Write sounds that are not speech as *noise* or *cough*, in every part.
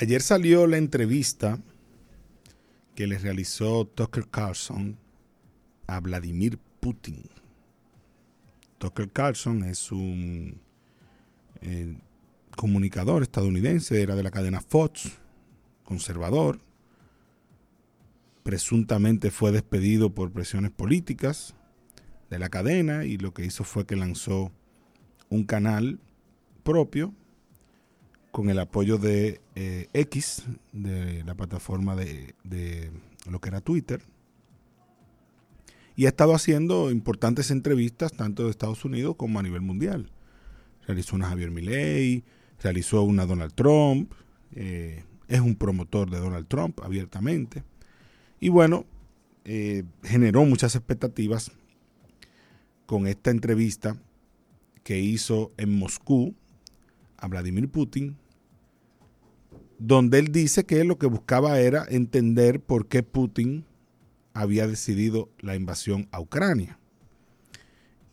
Ayer salió la entrevista que le realizó Tucker Carlson a Vladimir Putin. Tucker Carlson es un eh, comunicador estadounidense, era de la cadena Fox, conservador. Presuntamente fue despedido por presiones políticas de la cadena y lo que hizo fue que lanzó un canal propio con el apoyo de eh, X, de la plataforma de, lo que era Twitter. Y ha estado haciendo importantes entrevistas tanto de Estados Unidos como a nivel mundial. Realizó una Javier Milei, realizó una Donald Trump, eh, es un promotor de Donald Trump abiertamente. Y bueno, eh, generó muchas expectativas con esta entrevista que hizo en Moscú a Vladimir Putin, donde él dice que lo que buscaba era entender por qué Putin había decidido la invasión a Ucrania.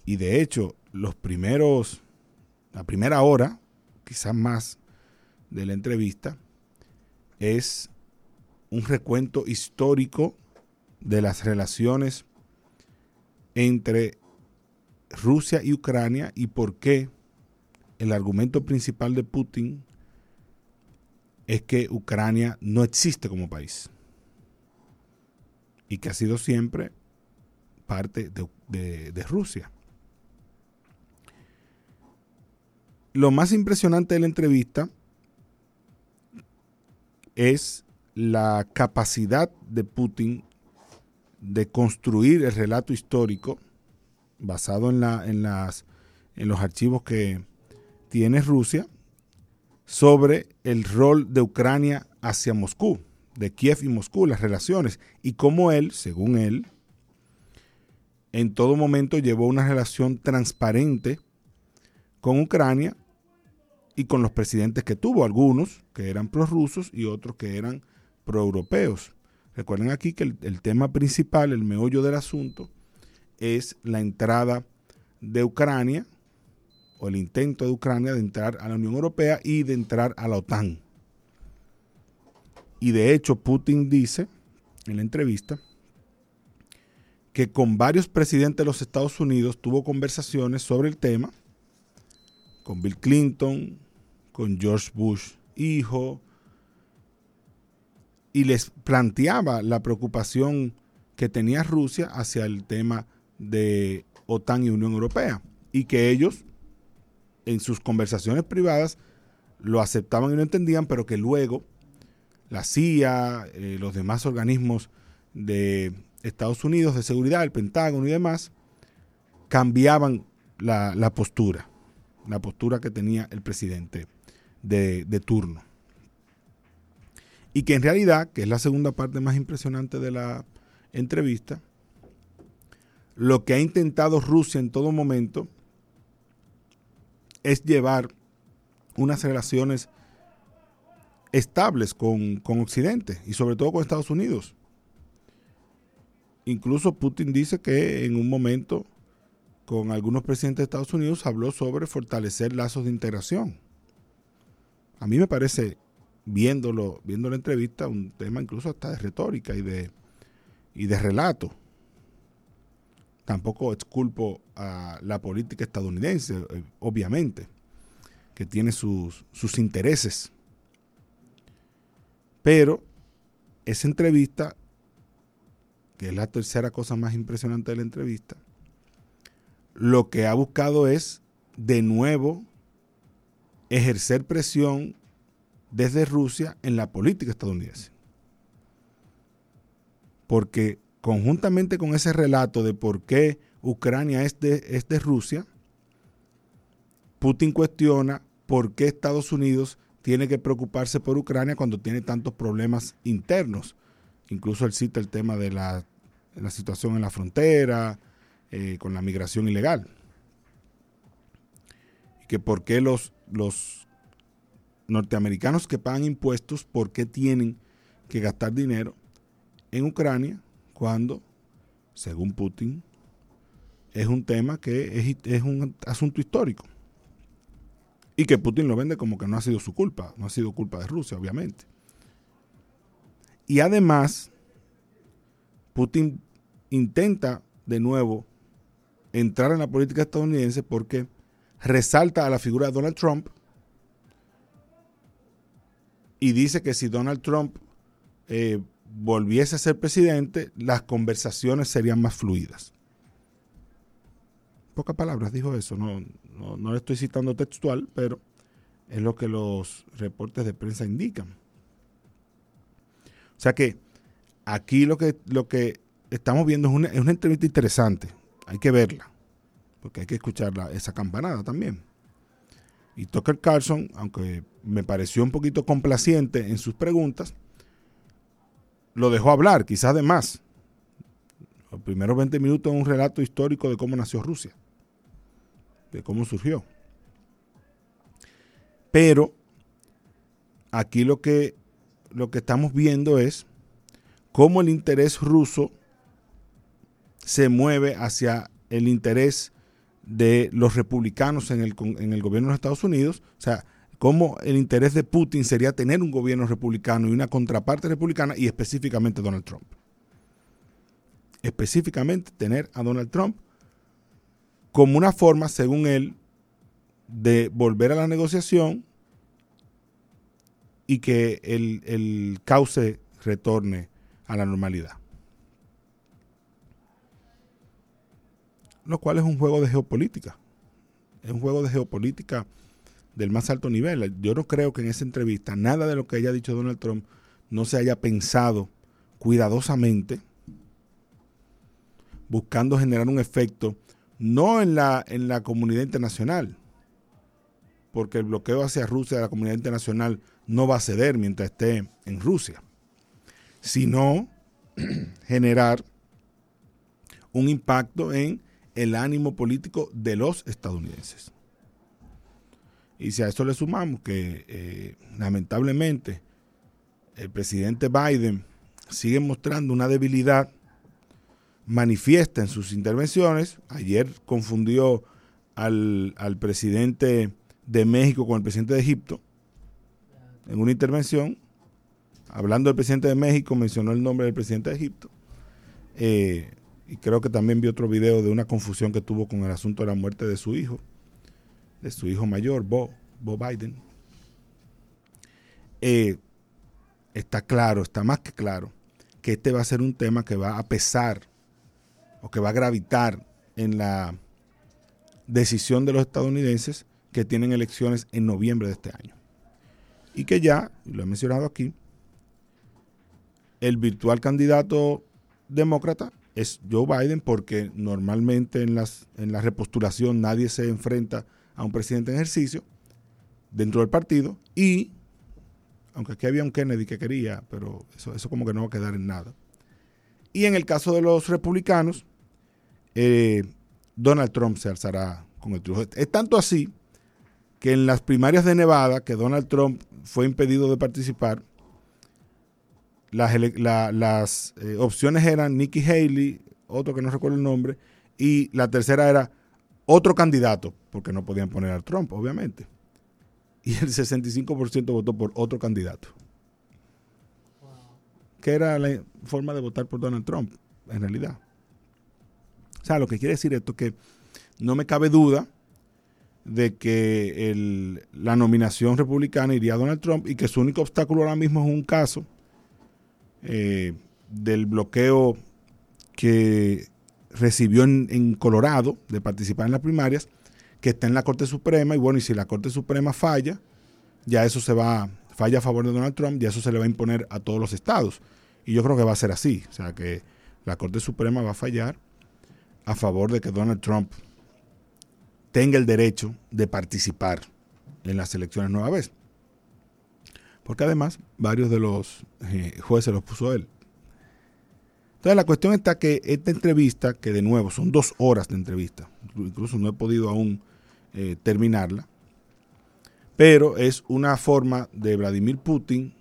Y de hecho, los primeros, la primera hora, quizás más de la entrevista, es un recuento histórico de las relaciones entre Rusia y Ucrania y por qué el argumento principal de Putin es que Ucrania no existe como país y que ha sido siempre parte de, Rusia. Lo más impresionante de la entrevista es la capacidad de Putin de construir el relato histórico basado en, la, en, las, en los archivos que tiene Rusia sobre el rol de Ucrania hacia Moscú, de Kiev y Moscú, las relaciones, y cómo él, según él, en todo momento llevó una relación transparente con Ucrania y con los presidentes que tuvo, algunos que eran prorrusos y otros que eran proeuropeos. Recuerden aquí que el, el tema principal, el meollo del asunto, es la entrada de Ucrania o el intento de Ucrania de entrar a la Unión Europea y de entrar a la OTAN. Y de hecho Putin dice en la entrevista que con varios presidentes de los Estados Unidos tuvo conversaciones sobre el tema, con Bill Clinton, con George Bush hijo, y les planteaba la preocupación que tenía Rusia hacia el tema de OTAN y Unión Europea y que ellos en sus conversaciones privadas lo aceptaban y lo entendían, pero que luego la CIA, eh, los demás organismos de Estados Unidos de seguridad, el Pentágono y demás, cambiaban la, postura, la postura que tenía el presidente de, de turno. Y que en realidad, que es la segunda parte más impresionante de la entrevista, lo que ha intentado Rusia en todo momento es llevar unas relaciones estables con, Occidente y sobre todo con Estados Unidos. Incluso Putin dice que en un momento con algunos presidentes de Estados Unidos habló sobre fortalecer lazos de integración. A mí me parece, viéndolo, viendo la entrevista, un tema incluso hasta de retórica y de, y de relato tampoco exculpo a la política estadounidense, eh, obviamente, que tiene sus, sus intereses. Pero esa entrevista, que es la tercera cosa más impresionante de la entrevista, lo que ha buscado es de nuevo ejercer presión desde Rusia en la política estadounidense. Porque conjuntamente con ese relato de por qué Ucrania es de, Rusia, Putin cuestiona por qué Estados Unidos tiene que preocuparse por Ucrania cuando tiene tantos problemas internos. Incluso él cita el tema de la, situación en la frontera, eh, con la migración ilegal. Y que por qué los, los norteamericanos que pagan impuestos, por qué tienen que gastar dinero en Ucrania cuando, según Putin, es un tema que es, un asunto histórico. Y que Putin lo vende como que no ha sido su culpa, no ha sido culpa de Rusia, obviamente. Y además, Putin intenta de nuevo entrar en la política estadounidense porque resalta a la figura de Donald Trump y dice que si Donald Trump eh, volviese a ser presidente, las conversaciones serían más fluidas. Pocas palabras dijo eso, no, no, no le estoy citando textual, pero es lo que los reportes de prensa indican. O sea que aquí lo que, lo que estamos viendo es una, es una entrevista interesante, hay que verla, porque hay que escuchar esa campanada también. Y Tucker Carlson, aunque me pareció un poquito complaciente en sus preguntas, lo dejó hablar, quizás de más. Los primeros 20 minutos es un relato histórico de cómo nació Rusia, de cómo surgió. Pero aquí lo que, lo que estamos viendo es cómo el interés ruso se mueve hacia el interés de los republicanos en el, en el gobierno de los Estados Unidos. O sea, cómo el interés de Putin sería tener un gobierno republicano y una contraparte republicana y específicamente Donald Trump. Específicamente tener a Donald Trump como una forma, según él, de volver a la negociación y que el, el cauce retorne a la normalidad. Lo cual es un juego de geopolítica. Es un juego de geopolítica del más alto nivel. Yo no creo que en esa entrevista nada de lo que haya dicho Donald Trump no se haya pensado cuidadosamente, buscando generar un efecto, no en la, en la comunidad internacional, porque el bloqueo hacia Rusia de la comunidad internacional no va a ceder mientras esté en Rusia, sino *clears throat* generar un impacto en el ánimo político de los estadounidenses. Y si a esto le sumamos que eh, lamentablemente el presidente Biden sigue mostrando una debilidad manifiesta en sus intervenciones, ayer confundió al, al presidente de México con el presidente de Egipto en una intervención, hablando del presidente de México, mencionó el nombre del presidente de Egipto. Eh, y creo que también vi otro video de una confusión que tuvo con el asunto de la muerte de su hijo de su hijo mayor, Bo, Biden, eh, está claro, está más que claro, que este va a ser un tema que va a pesar o que va a gravitar en la decisión de los estadounidenses que tienen elecciones en noviembre de este año. Y que ya, lo he mencionado aquí, el virtual candidato demócrata es Joe Biden porque normalmente en, las, en la repostulación nadie se enfrenta a un presidente en ejercicio dentro del partido y, aunque aquí había un Kennedy que quería, pero eso, como que no va a quedar en nada. Y en el caso de los republicanos, eh, Donald Trump se alzará con el triunfo. Es tanto así que en las primarias de Nevada, que Donald Trump fue impedido de participar, las, las eh, opciones eran Nikki Haley, otro que no recuerdo el nombre, y la tercera era otro candidato, porque no podían poner a Trump, obviamente. Y el 65% votó por otro candidato. Que era la forma de votar por Donald Trump, en realidad. O sea, lo que quiere decir esto es que no me cabe duda de que la nominación republicana iría a Donald Trump y que su único obstáculo ahora mismo es un caso eh, del bloqueo que recibió en, Colorado de participar en las primarias, que está en la Corte Suprema, y bueno, y si la Corte Suprema falla, ya eso se va, falla a favor de Donald Trump, ya eso se le va a imponer a todos los estados. Y yo creo que va a ser así, o sea que la Corte Suprema va a fallar a favor de que Donald Trump tenga el derecho de participar en las elecciones nueva vez. Porque además varios de los eh, jueces los puso él. Entonces la cuestión está que esta entrevista, que de nuevo son dos horas de entrevista, incluso no he podido aún eh, terminarla, pero es una forma de Vladimir Putin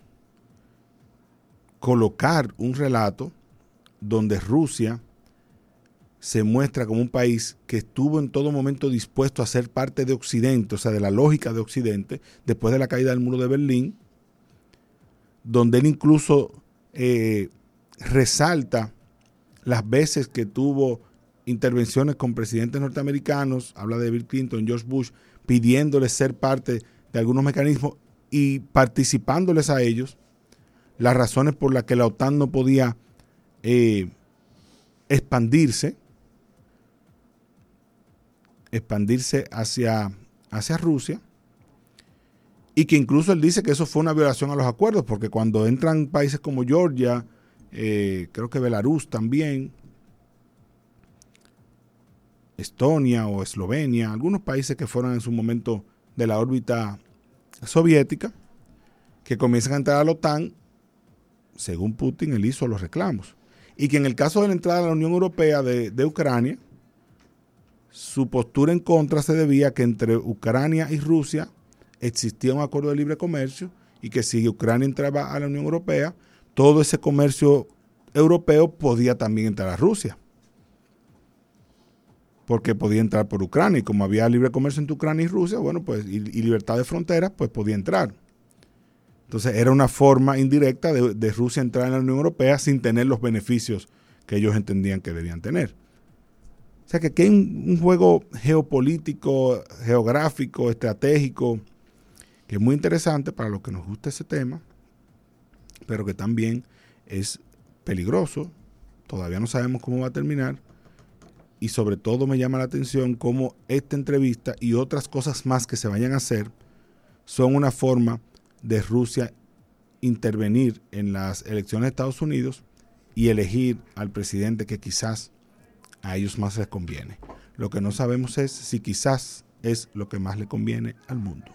colocar un relato donde Rusia se muestra como un país que estuvo en todo momento dispuesto a ser parte de Occidente, o sea, de la lógica de Occidente, después de la caída del muro de Berlín, donde él incluso eh, resalta las veces que tuvo intervenciones con presidentes norteamericanos, habla de Bill Clinton, George Bush, pidiéndoles ser parte de algunos mecanismos y participándoles a ellos, las razones por las que la OTAN no podía eh, expandirse, expandirse hacia, hacia Rusia, y que incluso él dice que eso fue una violación a los acuerdos, porque cuando entran países como Georgia, eh, creo que Belarus también, Estonia o Eslovenia, algunos países que fueron en su momento de la órbita soviética, que comienzan a entrar a la OTAN, según Putin, él hizo los reclamos. Y que en el caso de la entrada a la Unión Europea de, de Ucrania, su postura en contra se debía a que entre Ucrania y Rusia existía un acuerdo de libre comercio y que si Ucrania entraba a la Unión Europea, todo ese comercio europeo podía también entrar a Rusia. Porque podía entrar por Ucrania y como había libre comercio entre Ucrania y Rusia, bueno, pues y, libertad de fronteras, pues podía entrar. Entonces era una forma indirecta de, Rusia entrar en la Unión Europea sin tener los beneficios que ellos entendían que debían tener. O sea que aquí hay un juego geopolítico, geográfico, estratégico, que es muy interesante para los que nos gusta ese tema, pero que también es peligroso. Todavía no sabemos cómo va a terminar. Y sobre todo me llama la atención cómo esta entrevista y otras cosas más que se vayan a hacer son una forma de Rusia intervenir en las elecciones de Estados Unidos y elegir al presidente que quizás a ellos más les conviene. Lo que no sabemos es si quizás es lo que más le conviene al mundo.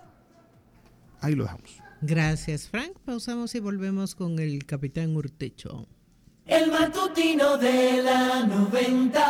Ahí lo dejamos. Gracias, Frank. Pausamos y volvemos con el capitán Urtecho. El matutino de la 90.